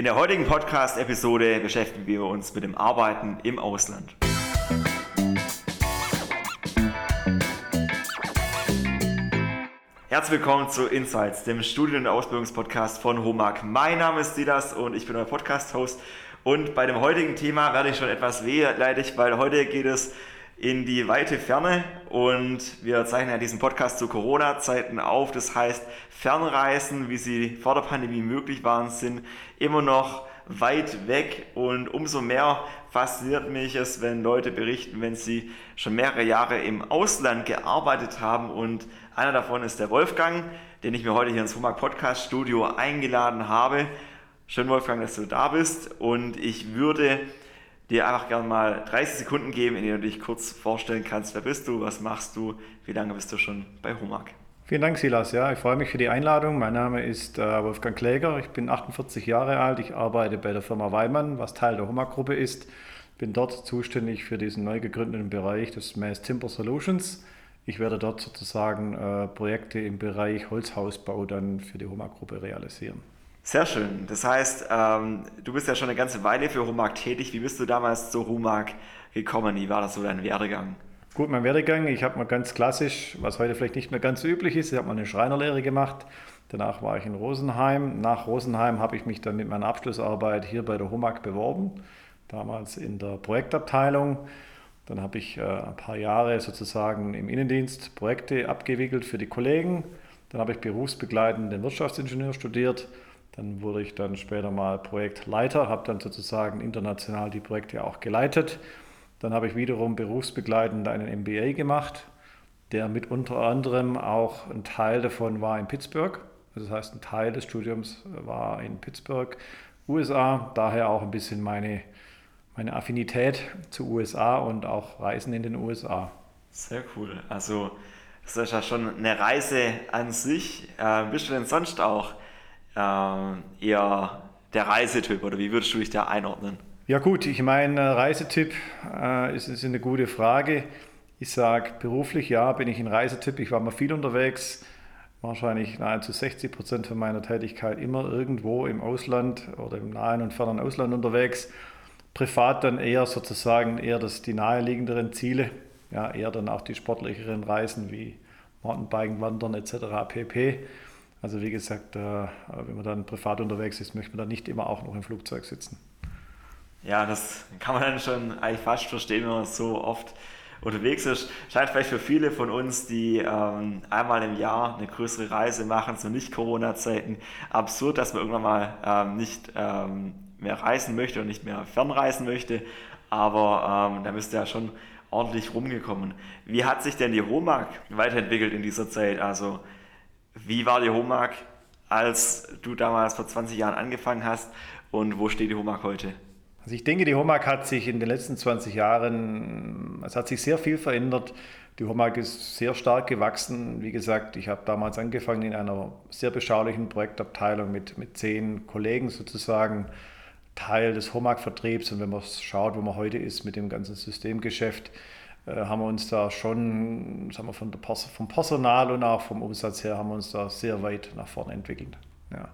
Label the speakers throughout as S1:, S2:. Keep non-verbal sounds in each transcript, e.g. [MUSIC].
S1: In der heutigen Podcast-Episode beschäftigen wir uns mit dem Arbeiten im Ausland. Herzlich willkommen zu Insights, dem Studien- und Ausbildungspodcast von HOMAG. Mein Name ist Silas und ich bin euer Podcast-Host. Und bei dem heutigen Thema werde ich schon etwas wehleidig, weil heute geht es in die weite Ferne und wir zeichnen ja diesen Podcast zu Corona-Zeiten auf. Das heißt, Fernreisen, wie sie vor der Pandemie möglich waren, sind immer noch weit weg und umso mehr fasziniert mich es, wenn Leute berichten, wenn sie schon mehrere Jahre im Ausland gearbeitet haben und einer davon ist der Wolfgang, den ich mir heute hier ins Humag Podcast Studio eingeladen habe. Schön Wolfgang, dass du da bist und ich würde dir einfach gerne mal 30 Sekunden geben, in denen du dich kurz vorstellen kannst. Wer bist du? Was machst du? Wie lange bist du schon bei Homag?
S2: Vielen Dank, Silas. Ja, ich freue mich für die Einladung. Mein Name ist äh, Wolfgang Kläger. Ich bin 48 Jahre alt. Ich arbeite bei der Firma Weimann, was Teil der Homag-Gruppe ist. Bin dort zuständig für diesen neu gegründeten Bereich des Mass Timber Solutions. Ich werde dort sozusagen äh, Projekte im Bereich Holzhausbau dann für die Homag-Gruppe realisieren.
S1: Sehr schön. Das heißt, ähm, du bist ja schon eine ganze Weile für Humag tätig. Wie bist du damals zu Humag gekommen? Wie war das so dein Werdegang?
S2: Gut, mein Werdegang, ich habe mal ganz klassisch, was heute vielleicht nicht mehr ganz so üblich ist, ich habe mal eine Schreinerlehre gemacht. Danach war ich in Rosenheim. Nach Rosenheim habe ich mich dann mit meiner Abschlussarbeit hier bei der Humag beworben, damals in der Projektabteilung. Dann habe ich äh, ein paar Jahre sozusagen im Innendienst Projekte abgewickelt für die Kollegen. Dann habe ich berufsbegleitend den Wirtschaftsingenieur studiert dann wurde ich dann später mal Projektleiter, habe dann sozusagen international die Projekte auch geleitet. Dann habe ich wiederum berufsbegleitend einen MBA gemacht, der mit unter anderem auch ein Teil davon war in Pittsburgh. Das heißt, ein Teil des Studiums war in Pittsburgh, USA. Daher auch ein bisschen meine, meine Affinität zu USA und auch Reisen in den USA.
S1: Sehr cool. Also, das ist ja schon eine Reise an sich. Äh, bist du denn sonst auch äh, eher der Reisetyp oder wie würdest du dich da einordnen?
S2: Ja gut, ich meine, Reisetyp äh, ist, ist eine gute Frage. Ich sage beruflich, ja, bin ich ein Reisetyp. Ich war mal viel unterwegs, wahrscheinlich nahezu 60 Prozent von meiner Tätigkeit immer irgendwo im Ausland oder im nahen und fernen Ausland unterwegs. Privat dann eher sozusagen eher das, die naheliegenderen Ziele, ja, eher dann auch die sportlicheren Reisen wie Mountainbiken, Wandern etc. pp. Also wie gesagt, äh, wenn man dann privat unterwegs ist, möchte man dann nicht immer auch noch im Flugzeug sitzen.
S1: Ja, das kann man dann schon eigentlich fast verstehen, wenn man so oft unterwegs ist. Scheint vielleicht für viele von uns, die ähm, einmal im Jahr eine größere Reise machen, zu Nicht-Corona-Zeiten, absurd, dass man irgendwann mal ähm, nicht ähm, mehr reisen möchte und nicht mehr fernreisen möchte. Aber ähm, da müsste ja schon ordentlich rumgekommen. Wie hat sich denn die Homag weiterentwickelt in dieser Zeit? Also wie war die Homag, als du damals vor 20 Jahren angefangen hast und wo steht die Homag heute?
S2: Also ich denke, die Homag hat sich in den letzten 20 Jahren, es hat sich sehr viel verändert. Die Homag ist sehr stark gewachsen. Wie gesagt, ich habe damals angefangen in einer sehr beschaulichen Projektabteilung mit, mit zehn Kollegen sozusagen, Teil des Homag-Vertriebs. Und wenn man schaut, wo man heute ist mit dem ganzen Systemgeschäft, haben wir uns da schon, sagen wir, von der, vom Personal und auch vom Umsatz her haben wir uns da sehr weit nach vorne entwickelt. Ja.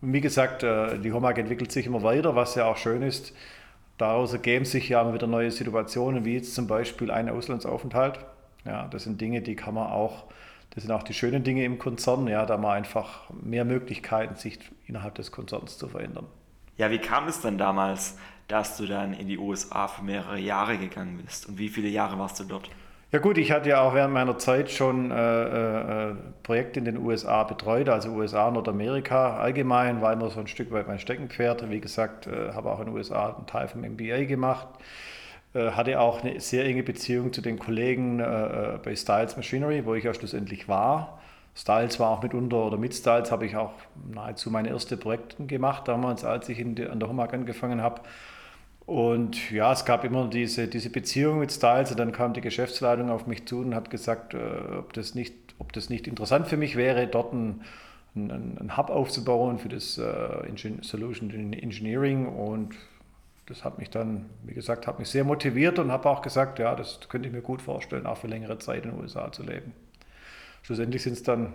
S2: Und wie gesagt, äh, die Homag entwickelt sich immer weiter, was ja auch schön ist. Daraus ergeben sich ja immer wieder neue Situationen, wie jetzt zum Beispiel ein Auslandsaufenthalt. Ja, das sind Dinge, die kann man auch, das sind auch die schönen Dinge im Konzern, ja, da man einfach mehr Möglichkeiten, sich innerhalb des Konzerns zu verändern.
S1: Ja, wie kam es denn damals, dass du dann in die USA für mehrere Jahre gegangen bist? Und wie viele Jahre warst du dort?
S2: Ja gut, ich hatte ja auch während meiner Zeit schon äh, äh, Projekte in den USA betreut, also USA, Nordamerika allgemein, war immer so ein Stück weit mein Steckenpferd. Wie gesagt, äh, habe auch in den USA einen Teil vom MBA gemacht, äh, hatte auch eine sehr enge Beziehung zu den Kollegen äh, äh, bei Styles Machinery, wo ich ja schlussendlich war. Styles war auch mitunter, oder mit Styles habe ich auch nahezu meine erste Projekte gemacht, damals, als ich in die, an der Homag angefangen habe. Und ja, es gab immer diese, diese Beziehung mit Styles und dann kam die Geschäftsleitung auf mich zu und hat gesagt, äh, ob, das nicht, ob das nicht interessant für mich wäre, dort einen, einen, einen Hub aufzubauen für das äh, Solution Engineering und das hat mich dann, wie gesagt, hat mich sehr motiviert und habe auch gesagt, ja, das könnte ich mir gut vorstellen, auch für längere Zeit in den USA zu leben schlussendlich sind es dann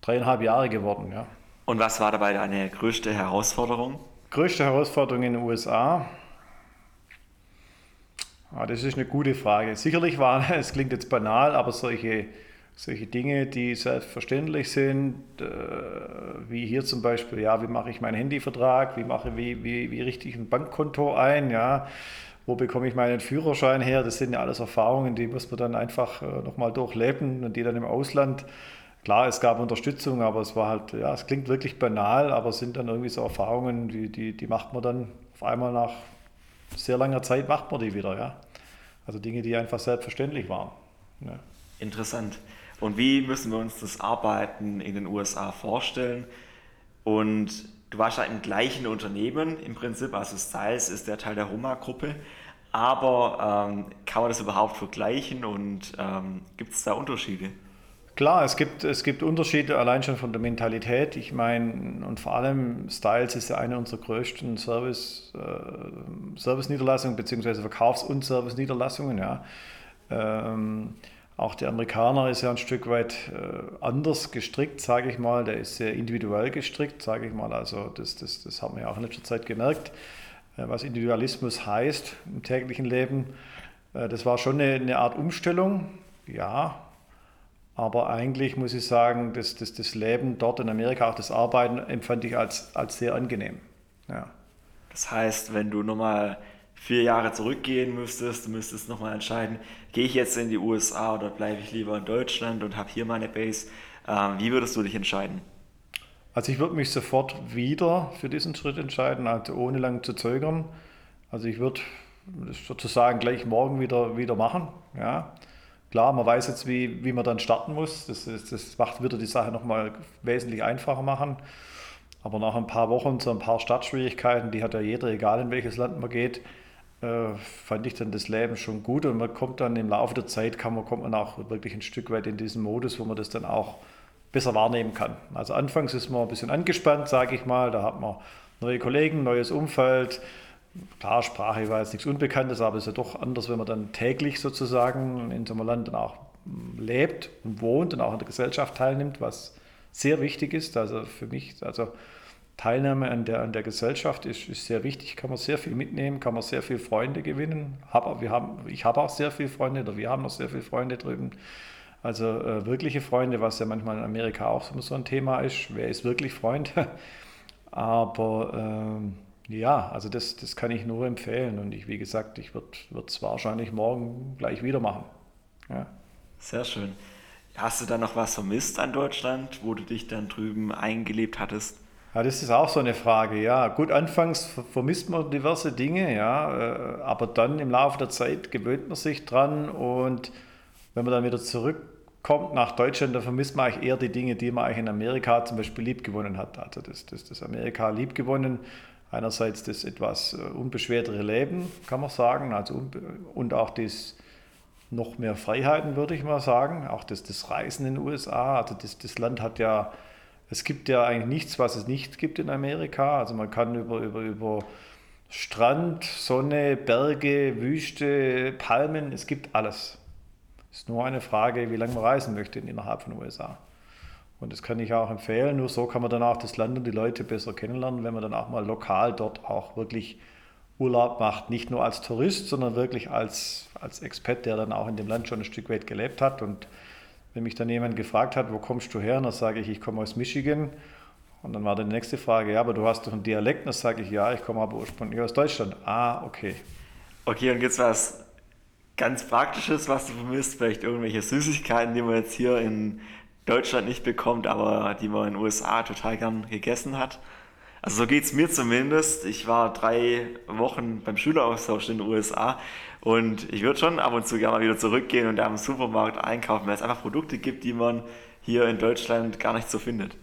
S2: dreieinhalb Jahre geworden. Ja.
S1: Und was war dabei deine größte Herausforderung?
S2: größte Herausforderung in den USA? Ah, das ist eine gute Frage. Sicherlich waren, [LAUGHS] es klingt jetzt banal, aber solche, solche Dinge, die selbstverständlich sind, äh, wie hier zum Beispiel, ja, wie mache ich meinen Handyvertrag, wie mache wie, wie, wie richte ich ein Bankkonto ein, ja, wo bekomme ich meinen Führerschein her, das sind ja alles Erfahrungen, die muss man dann einfach äh, nochmal durchleben und die dann im Ausland Klar, es gab Unterstützung, aber es war halt, ja, es klingt wirklich banal, aber es sind dann irgendwie so Erfahrungen, die, die, die macht man dann auf einmal nach sehr langer Zeit macht man die wieder, ja. Also Dinge, die einfach selbstverständlich waren. Ja.
S1: Interessant. Und wie müssen wir uns das Arbeiten in den USA vorstellen? Und du warst ja im gleichen Unternehmen im Prinzip, also Styles ist der Teil der Roma-Gruppe. Aber ähm, kann man das überhaupt vergleichen und ähm, gibt es da Unterschiede?
S2: Klar, es gibt, es gibt Unterschiede allein schon von der Mentalität. Ich meine, und vor allem Styles ist ja eine unserer größten Service, äh, Service-Niederlassungen, beziehungsweise Verkaufs- und Service-Niederlassungen. Ja. Ähm, auch der Amerikaner ist ja ein Stück weit äh, anders gestrickt, sage ich mal. Der ist sehr individuell gestrickt, sage ich mal. Also das, das, das haben wir ja auch in letzter Zeit gemerkt, äh, was Individualismus heißt im täglichen Leben. Äh, das war schon eine, eine Art Umstellung, ja, aber eigentlich muss ich sagen, das, das, das Leben dort in Amerika, auch das Arbeiten, empfand ich als, als sehr angenehm. Ja.
S1: Das heißt, wenn du nochmal vier Jahre zurückgehen müsstest, du müsstest nochmal entscheiden, gehe ich jetzt in die USA oder bleibe ich lieber in Deutschland und habe hier meine Base. Ähm, wie würdest du dich entscheiden?
S2: Also ich würde mich sofort wieder für diesen Schritt entscheiden, also ohne lang zu zögern. Also ich würde das sozusagen gleich morgen wieder, wieder machen. Ja. Klar, man weiß jetzt, wie, wie man dann starten muss. Das, ist, das macht wieder die Sache nochmal wesentlich einfacher machen. Aber nach ein paar Wochen, so ein paar Startschwierigkeiten, die hat ja jeder, egal in welches Land man geht, äh, fand ich dann das Leben schon gut. Und man kommt dann im Laufe der Zeit, kann man, kommt man auch wirklich ein Stück weit in diesen Modus, wo man das dann auch besser wahrnehmen kann. Also anfangs ist man ein bisschen angespannt, sage ich mal. Da hat man neue Kollegen, neues Umfeld, Klar, Sprache war jetzt nichts Unbekanntes, aber es ist ja doch anders, wenn man dann täglich sozusagen in so einem Land dann auch lebt und wohnt und auch in der Gesellschaft teilnimmt, was sehr wichtig ist. Also für mich, also Teilnahme an der, an der Gesellschaft ist, ist sehr wichtig, kann man sehr viel mitnehmen, kann man sehr viele Freunde gewinnen. Hab, wir haben, ich habe auch sehr viele Freunde oder wir haben noch sehr viele Freunde drüben. Also äh, wirkliche Freunde, was ja manchmal in Amerika auch so ein Thema ist. Wer ist wirklich Freund? [LAUGHS] Aber äh, ja, also das, das kann ich nur empfehlen. Und ich, wie gesagt, ich würde es wahrscheinlich morgen gleich wieder machen. Ja.
S1: Sehr schön. Hast du da noch was vermisst an Deutschland, wo du dich dann drüben eingelebt hattest?
S2: Ja, das ist auch so eine Frage. Ja, gut, anfangs vermisst man diverse Dinge, ja, äh, aber dann im Laufe der Zeit gewöhnt man sich dran und wenn man dann wieder zurückkommt nach Deutschland, dann vermisst man eigentlich eher die Dinge, die man eigentlich in Amerika zum Beispiel liebgewonnen hat. Also das, das, das Amerika liebgewonnen einerseits das etwas äh, unbeschwertere Leben, kann man sagen, also und auch das noch mehr Freiheiten, würde ich mal sagen, auch das, das Reisen in den USA. Also das, das Land hat ja, es gibt ja eigentlich nichts, was es nicht gibt in Amerika. Also man kann über, über, über Strand, Sonne, Berge, Wüste, Palmen, es gibt alles. Es ist nur eine Frage, wie lange man reisen möchte innerhalb von den USA. Und das kann ich auch empfehlen. Nur so kann man dann auch das Land und die Leute besser kennenlernen, wenn man dann auch mal lokal dort auch wirklich Urlaub macht. Nicht nur als Tourist, sondern wirklich als, als Expat, der dann auch in dem Land schon ein Stück weit gelebt hat. Und wenn mich dann jemand gefragt hat, wo kommst du her, dann sage ich, ich komme aus Michigan. Und dann war dann die nächste Frage, ja, aber du hast doch einen Dialekt. Dann sage ich, ja, ich komme aber ursprünglich aus Deutschland. Ah, okay.
S1: Okay, und es was ganz Praktisches, was du vermisst? Vielleicht irgendwelche Süßigkeiten, die man jetzt hier in Deutschland nicht bekommt, aber die man in den USA total gern gegessen hat. Also so geht es mir zumindest. Ich war drei Wochen beim Schüleraustausch in den USA und ich würde schon ab und zu gerne mal wieder zurückgehen und da im Supermarkt einkaufen, weil es einfach Produkte gibt, die man hier in Deutschland gar nicht so findet.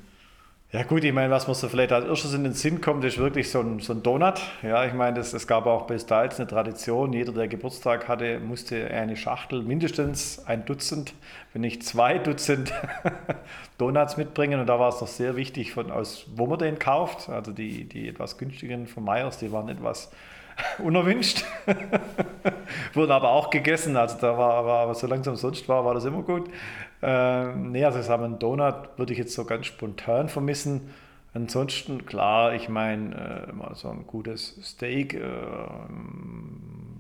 S2: Ja gut, ich meine, was mir so vielleicht als erstes in den Sinn kommt, ist wirklich so ein, so ein Donut. Ja, ich meine, es gab auch bei Styles eine Tradition. Jeder, der Geburtstag hatte, musste eine Schachtel, mindestens ein Dutzend, wenn nicht zwei Dutzend [LAUGHS] Donuts mitbringen. Und da war es doch sehr wichtig, von aus, wo man den kauft. Also die, die etwas günstigeren von Meyers, die waren etwas [LAUGHS] unerwünscht. [LAUGHS] [LAUGHS] Wurden aber auch gegessen. Also da war aber, so langsam sonst war, war das immer gut. Äh, nee, also sagen wir, einen Donut würde ich jetzt so ganz spontan vermissen. Ansonsten, klar, ich meine, äh, so ein gutes Steak, äh,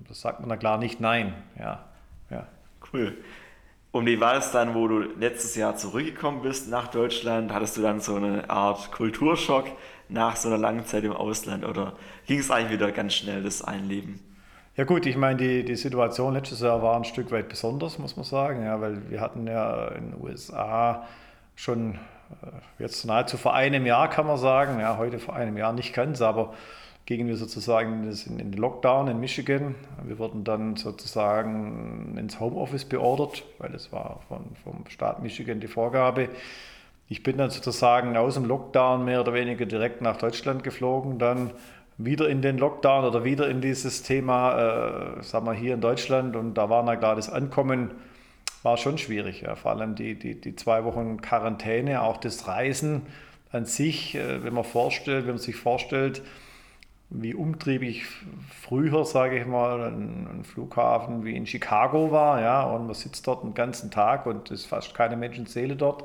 S2: das sagt man da klar nicht nein. Ja, ja.
S1: Cool. Und wie war es dann, wo du letztes Jahr zurückgekommen bist nach Deutschland? Hattest du dann so eine Art Kulturschock nach so einer langen Zeit im Ausland oder ging es eigentlich wieder ganz schnell, das Einleben?
S2: Ja gut, ich meine, die, die Situation letztes Jahr war ein Stück weit besonders, muss man sagen, ja, weil wir hatten ja in den USA schon äh, jetzt nahezu vor einem Jahr, kann man sagen, ja, heute vor einem Jahr nicht ganz, aber gingen wir sozusagen in den Lockdown in Michigan. Wir wurden dann sozusagen ins Homeoffice beordert, weil das war von, vom Staat Michigan die Vorgabe. Ich bin dann sozusagen aus dem Lockdown mehr oder weniger direkt nach Deutschland geflogen, dann wieder in den Lockdown oder wieder in dieses Thema, äh, sagen wir hier in Deutschland. Und da war na klar, das Ankommen war schon schwierig. Ja. Vor allem die, die, die zwei Wochen Quarantäne, auch das Reisen an sich, äh, wenn man vorstellt, wenn man sich vorstellt, wie umtriebig früher, sage ich mal, ein, ein, Flughafen wie in Chicago war, ja, und man sitzt dort den ganzen Tag und es ist fast keine Menschenseele dort.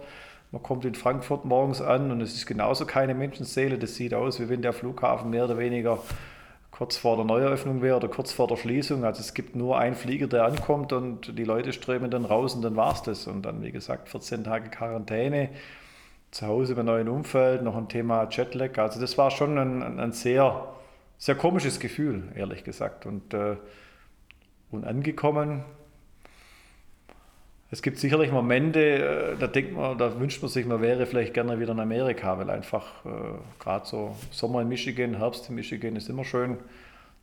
S2: Man kommt in Frankfurt morgens an und es ist genauso keine Menschenseele. Das sieht aus, wie wenn der Flughafen mehr oder weniger kurz vor der Neueröffnung wäre oder kurz vor der Schließung. Also es gibt nur einen Flieger, der ankommt und die Leute strömen dann raus und dann war es das. Und dann, wie gesagt, 14 Tage Quarantäne, zu Hause im neuen Umfeld, noch ein Thema Jetlag. Also das war schon ein, ein sehr sehr komisches Gefühl, ehrlich gesagt. Und, äh, und angekommen, es gibt sicherlich Momente, äh, da denkt man, da wünscht man sich, man wäre vielleicht gerne wieder in Amerika, weil einfach äh, gerade so Sommer in Michigan, Herbst in Michigan ist immer schön.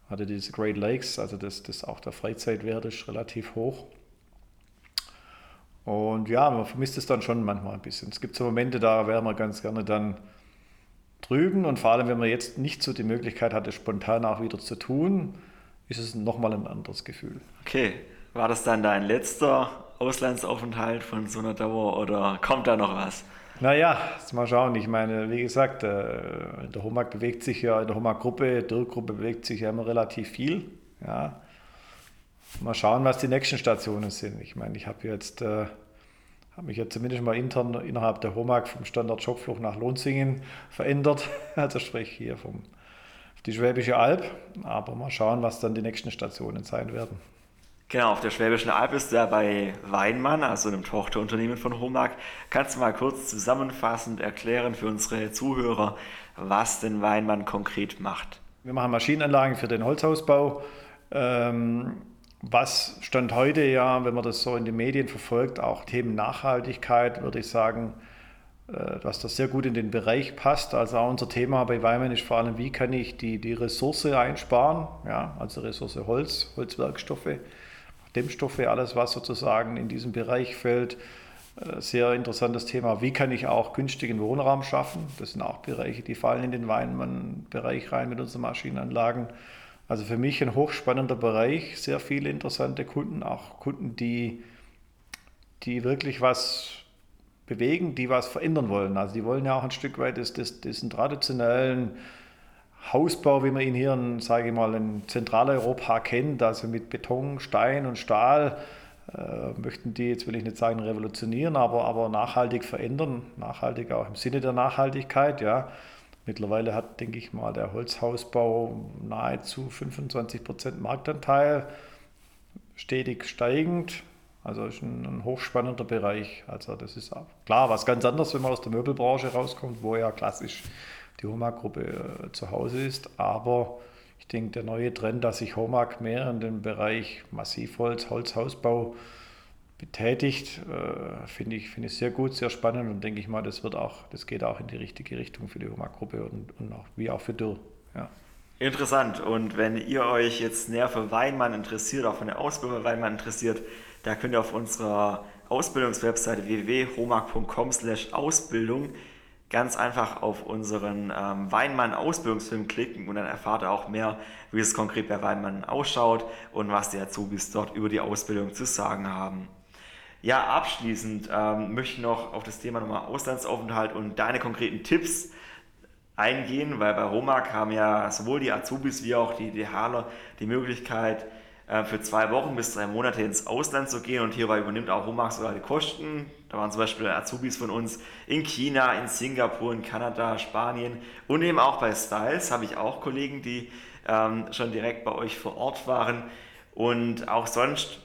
S2: Hatte diese Great Lakes, also das, das auch der Freizeitwert ist relativ hoch. Und ja, man vermisst es dann schon manchmal ein bisschen. Es gibt so Momente, da wäre man ganz gerne dann drüben und vor allem, wenn man jetzt nicht so die Möglichkeit hatte, spontan auch wieder zu tun, ist es nochmal ein anderes Gefühl.
S1: Okay, war das dann dein letzter Auslandsaufenthalt von so einer Dauer oder kommt da noch was?
S2: Naja, mal schauen. Ich meine, wie gesagt, äh, in der HOMAG bewegt sich ja, in der HOMAG-Gruppe, Dirk-Gruppe bewegt sich ja immer relativ viel. Ja. Mal schauen, was die nächsten Stationen sind. Ich meine, ich habe jetzt äh, habe mich ja zumindest mal intern innerhalb der HOMAG vom Standort Schockflucht nach Lohnsingen verändert, [LAUGHS] also sprich hier vom, auf die Schwäbische Alb. Aber mal schauen, was dann die nächsten Stationen sein werden.
S1: Genau, auf der Schwäbischen Alb ist er bei Weinmann, also einem Tochterunternehmen von HOMAG. Kannst du mal kurz zusammenfassend erklären für unsere Zuhörer, was denn Weinmann konkret macht?
S2: Wir machen Maschinenanlagen für den Holzhausbau. Ähm, was stand heute ja, wenn man das so in den Medien verfolgt, auch Themen Nachhaltigkeit, würde ich sagen, äh, dass das sehr gut in den Bereich passt. Also auch unser Thema bei Weimann ist vor allem, wie kann ich die, die Ressource einsparen, ja, also Ressource Holz, Holzwerkstoffe, Dämmstoffe, alles was sozusagen in diesem Bereich fällt. Äh, sehr interessantes Thema. Wie kann ich auch günstigen Wohnraum schaffen? Das sind auch Bereiche, die fallen in den Weinmann-Bereich rein mit unseren Maschinenanlagen. Also für mich ein hochspannender Bereich, sehr viele interessante Kunden, auch Kunden, die, die wirklich was bewegen, die was verändern wollen. Also die wollen ja auch ein Stück weit diesen traditionellen Hausbau, wie man ihn hier, in, sage ich mal, in Zentraleuropa kennt, also mit Beton, Stein und Stahl, äh, möchten die, jetzt will ich nicht sagen revolutionieren, aber, aber nachhaltig verändern, nachhaltig auch im Sinne der Nachhaltigkeit, ja. Mittlerweile hat, denke ich mal, der Holzhausbau nahezu 25 Prozent Marktanteil, stetig steigend. Also ist ein, ein, hochspannender Bereich. Also das ist klar was ganz anderes, wenn man aus der Möbelbranche rauskommt, wo ja klassisch die Homag-Gruppe äh, zu Hause ist. Aber ich denke, der neue Trend, dass sich Homag mehr in den Bereich Massivholz, Holzhausbau betätigt, äh, finde ich, find ich sehr gut, sehr spannend und denke ich mal, das wird auch, das geht auch in die richtige Richtung für die HOMAG-Gruppe und, und auch, wie auch für Dürr. Ja.
S1: Interessant. Und wenn ihr euch jetzt näher für Weinmann interessiert, auch von der Ausbildung Weinmann interessiert, da könnt ihr auf unserer Ausbildungswebseite www.homag.com Ausbildung ganz einfach auf unseren ähm, Weinmann-Ausbildungsfilm klicken und dann erfahrt ihr auch mehr, wie es konkret bei Weinmann ausschaut und was die Azubis dort über die Ausbildung zu sagen haben. Ja, abschließend ähm, möchte ich noch auf das Thema nochmal Auslandsaufenthalt und deine konkreten Tipps eingehen, weil bei Romag haben ja sowohl die Azubis wie auch die DHler die Möglichkeit, äh, für zwei Wochen bis drei Monate ins Ausland zu gehen und hierbei übernimmt auch Homag sogar die Kosten. Da waren zum Beispiel Azubis von uns in China, in Singapur, in Kanada, Spanien und eben auch bei Styles habe ich auch Kollegen, die ähm, schon direkt bei euch vor Ort waren. Und auch sonst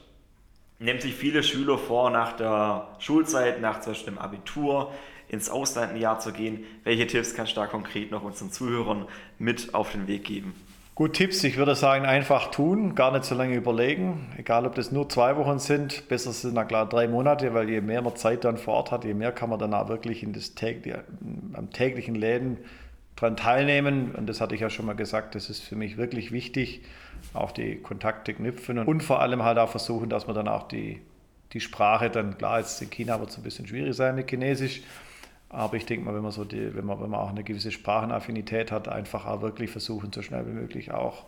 S1: nimmt sich viele Schüler vor, nach der Schulzeit, nach zum Beispiel dem Abitur, ins Ausland ein Jahr zu gehen. Welche Tipps kannst du da konkret noch unseren Zuhörern mit auf den Weg geben?
S2: Gut, Tipps, ich würde sagen, einfach tun, gar nicht so lange überlegen. Egal, ob das nur zwei Wochen sind, besser sind na klar drei Monate, weil je mehr man Zeit dann vor Ort hat, je mehr kann man dann auch wirklich in das tägliche, am täglichen Läden dran teilnehmen. Und das hatte ich ja schon mal gesagt, das ist für mich wirklich wichtig. Auch die Kontakte knüpfen und, und vor allem halt auch versuchen, dass man dann auch die, die Sprache dann, klar, jetzt in China wird es ein bisschen schwierig sein mit Chinesisch, aber ich denke mal, wenn man, so die, wenn, man, wenn man auch eine gewisse Sprachenaffinität hat, einfach auch wirklich versuchen, so schnell wie möglich auch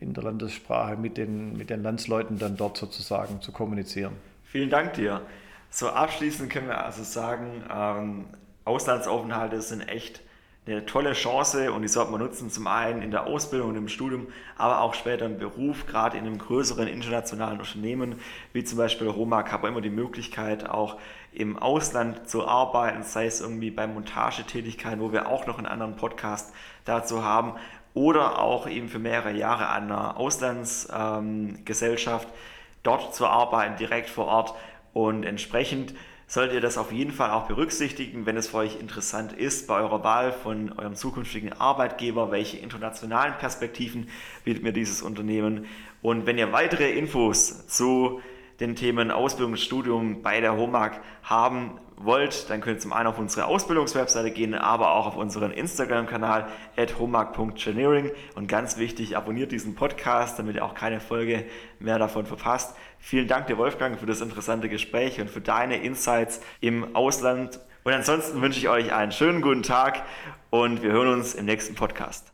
S2: in der Landessprache mit den, mit den Landsleuten dann dort sozusagen zu kommunizieren.
S1: Vielen Dank dir. So abschließend können wir also sagen, ähm, Auslandsaufenthalte sind echt eine tolle Chance und die sollte man nutzen, zum einen in der Ausbildung und im Studium, aber auch später im Beruf, gerade in einem größeren internationalen Unternehmen, wie zum Beispiel Romag, habe immer die Möglichkeit, auch im Ausland zu arbeiten, sei es irgendwie bei Montagetätigkeiten, wo wir auch noch einen anderen Podcast dazu haben, oder auch eben für mehrere Jahre an einer Auslandsgesellschaft ähm, dort zu arbeiten, direkt vor Ort. Und entsprechend solltet ihr das auf jeden Fall auch berücksichtigen, wenn es für euch interessant ist bei eurer Wahl von eurem zukünftigen Arbeitgeber, welche internationalen Perspektiven bietet mir dieses Unternehmen. Und wenn ihr weitere Infos zu den Themen Ausbildung und Studium bei der HOMAG haben wollt, dann könnt ihr zum einen auf unsere Ausbildungswebseite gehen, aber auch auf unseren Instagram-Kanal at homag.engineering und ganz wichtig, abonniert diesen Podcast, damit ihr auch keine Folge mehr davon verpasst. Vielen Dank dir, Wolfgang, für das interessante Gespräch und für deine Insights im Ausland. Und ansonsten wünsche ich euch einen schönen guten Tag und wir hören uns im nächsten Podcast.